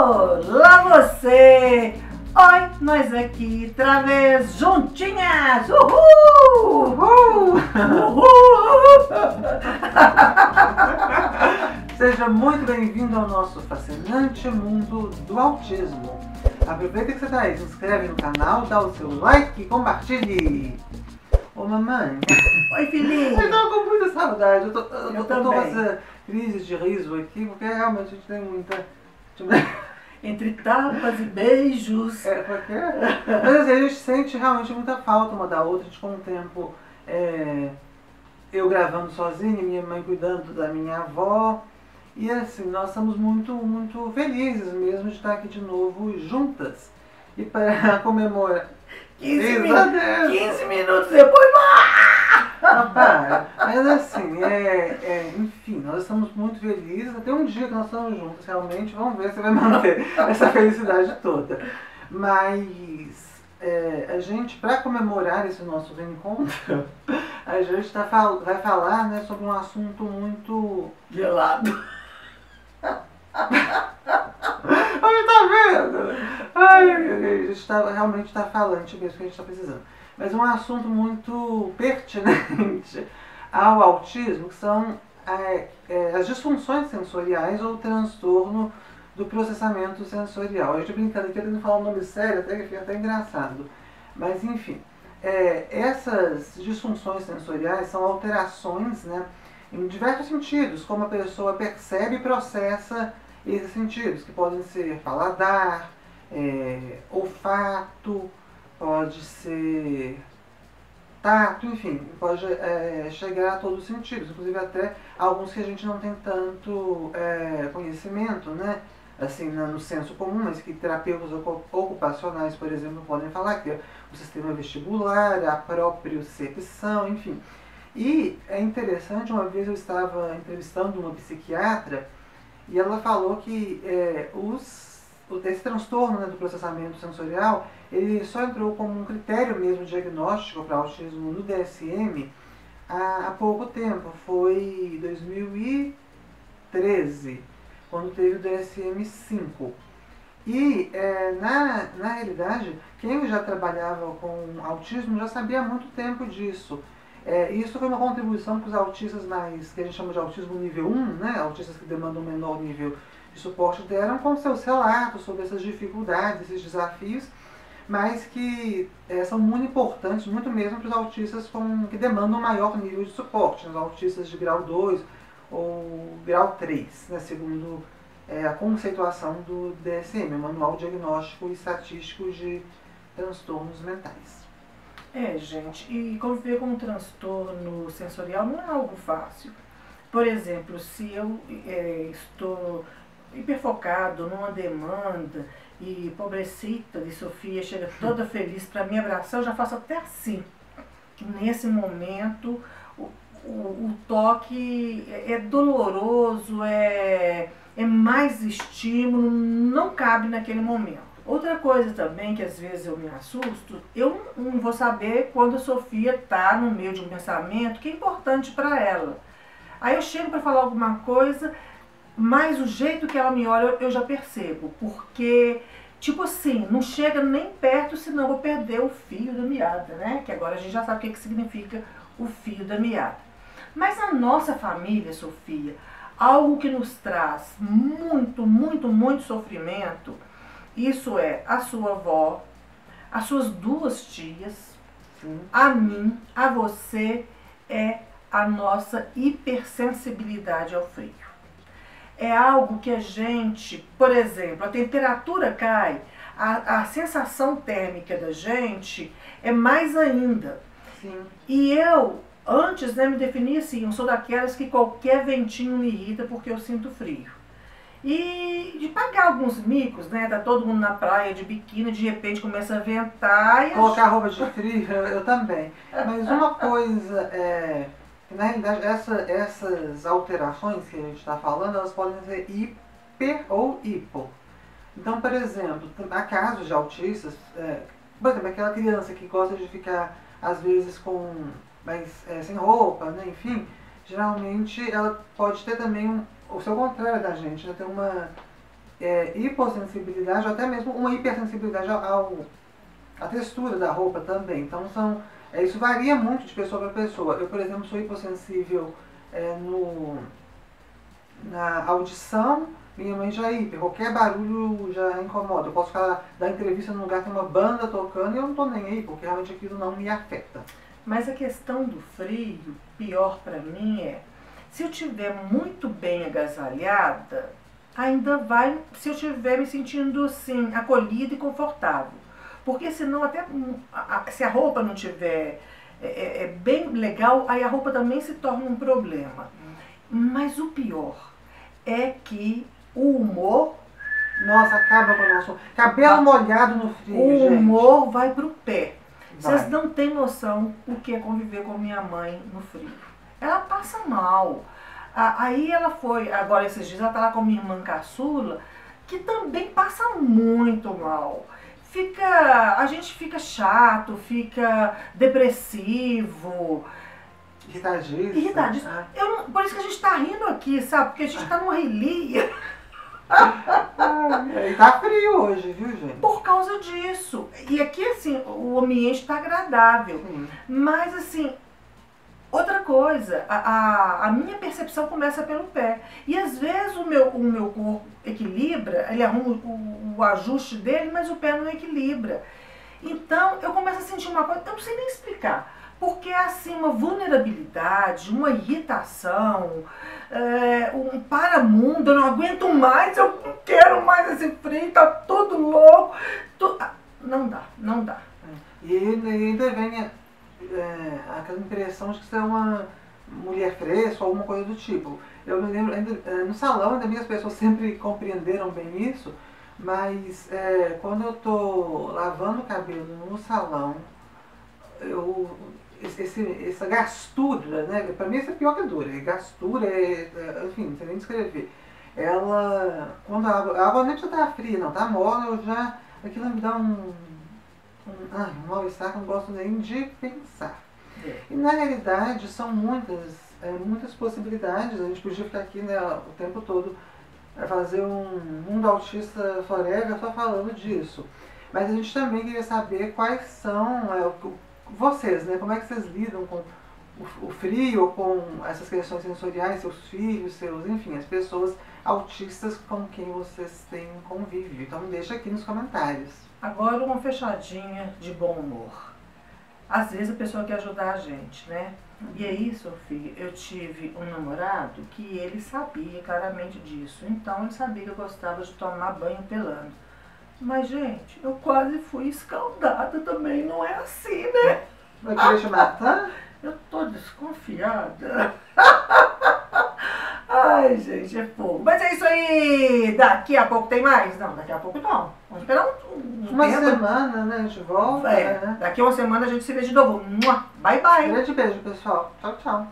Olá você! Oi, nós aqui outra vez juntinhas! Uhul! Uhul! Uhul! Seja muito bem-vindo ao nosso fascinante mundo do autismo. Aproveita que você está aí, se inscreve no canal, dá o seu like e compartilhe. Ô mamãe, Oi, eu filhinho! tô com muita saudade. Eu tô, eu, Eu tô- tô com essa crise de riso aqui, porque realmente a gente tem muita. Entre tapas e beijos. É, porque... Mas a gente sente realmente muita falta uma da outra. Gente ficou um tempo é, eu gravando sozinha, minha mãe cuidando da minha avó. E assim, nós estamos muito, muito felizes mesmo de estar aqui de novo juntas. E para comemorar. 15, min- Exatamente. 15 minutos depois. Rapaz, mas assim, é, é, enfim, nós estamos muito felizes. Até um dia que nós estamos juntos, realmente. Vamos ver se vai manter essa felicidade toda. Mas é, a gente, para comemorar esse nosso reencontro, a gente tá, vai falar né, sobre um assunto muito. Gelado. Olha, tá vendo? Ai, a gente tá, realmente está falante mesmo que a gente está precisando. Mas um assunto muito pertinente ao autismo, que são é, é, as disfunções sensoriais ou transtorno do processamento sensorial. A gente brincando aqui, tentando falar um nome sério, até que até engraçado. Mas enfim, é, essas disfunções sensoriais são alterações né, em diversos sentidos, como a pessoa percebe e processa esses sentidos, que podem ser paladar, é, olfato, pode ser tato, enfim, pode é, chegar a todos os sentidos, inclusive até alguns que a gente não tem tanto é, conhecimento, né? Assim, no senso comum, mas que terapeutas ocu- ocupacionais, por exemplo, podem falar, que é o sistema vestibular, a propriocepção, enfim. E é interessante, uma vez eu estava entrevistando uma psiquiatra e ela falou que é, os, esse transtorno né, do processamento sensorial ele só entrou como um critério mesmo diagnóstico para autismo no DSM há, há pouco tempo. Foi em 2013, quando teve o DSM-5. E é, na, na realidade, quem já trabalhava com autismo já sabia há muito tempo disso. É, isso foi uma contribuição que os autistas mais, que a gente chama de autismo nível 1, né, autistas que demandam um menor nível de suporte deram com seus relatos sobre essas dificuldades, esses desafios, mas que é, são muito importantes, muito mesmo para os autistas com, que demandam um maior nível de suporte, né, os autistas de grau 2 ou grau 3, né, segundo é, a conceituação do DSM, o Manual Diagnóstico e Estatístico de Transtornos Mentais. É, gente, e conviver com um transtorno sensorial não é algo fácil. Por exemplo, se eu é, estou hiperfocado numa demanda e pobrecita de Sofia chega toda feliz para me abraçar, eu já faço até assim. Nesse momento o, o, o toque é é doloroso, é, é mais estímulo, não cabe naquele momento. Outra coisa também que às vezes eu me assusto, eu não vou saber quando a Sofia está no meio de um pensamento que é importante para ela. Aí eu chego para falar alguma coisa, mas o jeito que ela me olha eu- já percebo, porque tipo assim, não chega nem perto, senão eu vou perder o fio da meada, né? Que agora a gente já sabe o que, que significa o fio da meada. Mas a nossa família, Sofia, algo que nos traz muito, muito, muito sofrimento, isso é a sua avó, as suas duas tias, Sim. a mim, a você, é a nossa hipersensibilidade ao frio. É algo que a gente, por exemplo, a temperatura cai, a, a sensação térmica da gente é mais ainda. Sim. E eu, antes, né, me definia assim, eu sou daquelas que qualquer ventinho me irrita porque eu sinto frio. E de pagar alguns micos, né? Tá todo mundo na praia de biquíni, de repente começa a ventar e Colocar roupa de frio, eu também. Mas uma coisa é. Na realidade, essa- essas alterações que a gente está falando, elas podem ser hiper ou hipo. Então, por exemplo, há casos de autistas, é, por exemplo, aquela criança que gosta de ficar, às vezes, com mais, é, sem roupa, né? enfim, geralmente ela pode ter também um, o seu contrário da gente, né? Ter uma é, hipossensibilidade ou até mesmo uma hipersensibilidade ao, à textura da roupa também. Então são, isso varia muito de pessoa para pessoa. Eu, por exemplo, sou hipossensível é, no, na audição, minha mãe já é hiper. Qualquer barulho já incomoda. Eu posso ficar da entrevista num lugar que tem uma banda tocando e eu não estou nem aí, porque realmente aquilo não me afeta. Mas a questão do frio, pior para mim é, se eu estiver muito bem agasalhada, ainda vai, se eu estiver me sentindo assim, acolhida e confortável. Porque senão até se a roupa não tiver é, é, é bem legal, aí a roupa também se torna um problema. Mas o pior é que o humor. Nossa, acaba com o nosso. Cabelo molhado no frio. O humor gente. vai pro pé. Vai. Vocês não têm noção o que é conviver com minha mãe no frio. Ela passa mal. Aí ela foi, agora esses dias, ela tá lá com minha irmã caçula, que também passa muito mal. Fica, a gente fica chato, fica depressivo. Irritadíssimo. Irritadíssimo. É. Eu, por isso que a gente tá rindo aqui, sabe? Porque a gente tá numa relia. e tá frio hoje, viu, gente? Por causa disso. E aqui, assim, o ambiente tá agradável. Sim. Mas, assim, outra coisa, a, a, a, minha percepção começa pelo pé. E às vezes o meu, o meu corpo equilibra, ele arruma o, o ajuste dele, mas o pé não equilibra. Então eu começo a sentir uma coisa, eu não sei nem explicar. Porque é assim, uma vulnerabilidade, uma irritação, é, um paramundo, eu não aguento mais, eu não quero mais esse frio, tá tudo louco. Ah, não dá, não dá. E ainda vem é, aquela impressão de que você é uma mulher fresca ou alguma coisa do tipo. Eu me lembro, ainda, é, no salão, ainda bem as pessoas sempre compreenderam bem isso, mas é, quando eu tô lavando o cabelo no salão, eu esse, essa gastura, né? Para mim isso é pior que dura. É gastura, é, é, enfim, não sei nem descrever. Ela, quando a água, a água nem precisa estar fria, não, tá morna, eu já, aquilo me dá um, ah, um mal-estar que eu não gosto nem de pensar. É. E na realidade são muitas, é, muitas possibilidades, a gente podia ficar aqui né, o tempo todo é, fazer um mundo autista forever só falando disso. Mas a gente também queria saber quais são, é, vocês, né? Como é que vocês lidam com o, frio, com essas questões sensoriais, seus filhos, seus, enfim, as pessoas autistas com quem vocês têm convívio. Então deixa aqui nos comentários. Agora uma fechadinha de bom humor. Às vezes a pessoa quer ajudar a gente, né? E aí, Sofia, eu tive um namorado que ele sabia claramente disso. Então ele sabia que eu gostava de tomar banho pelando. Mas, gente, eu quase fui escaldada também, não é assim, né? Vai querer te matar? Eu tô desconfiada. Ai, gente, é fogo. Daqui a pouco tem mais? Não, daqui a pouco não. Vamos esperar um, um Uma tempo. semana, né? A gente volta. É, né? Daqui a uma semana a gente se vê de novo. Bye, bye. Grande beijo, pessoal. Tchau, tchau.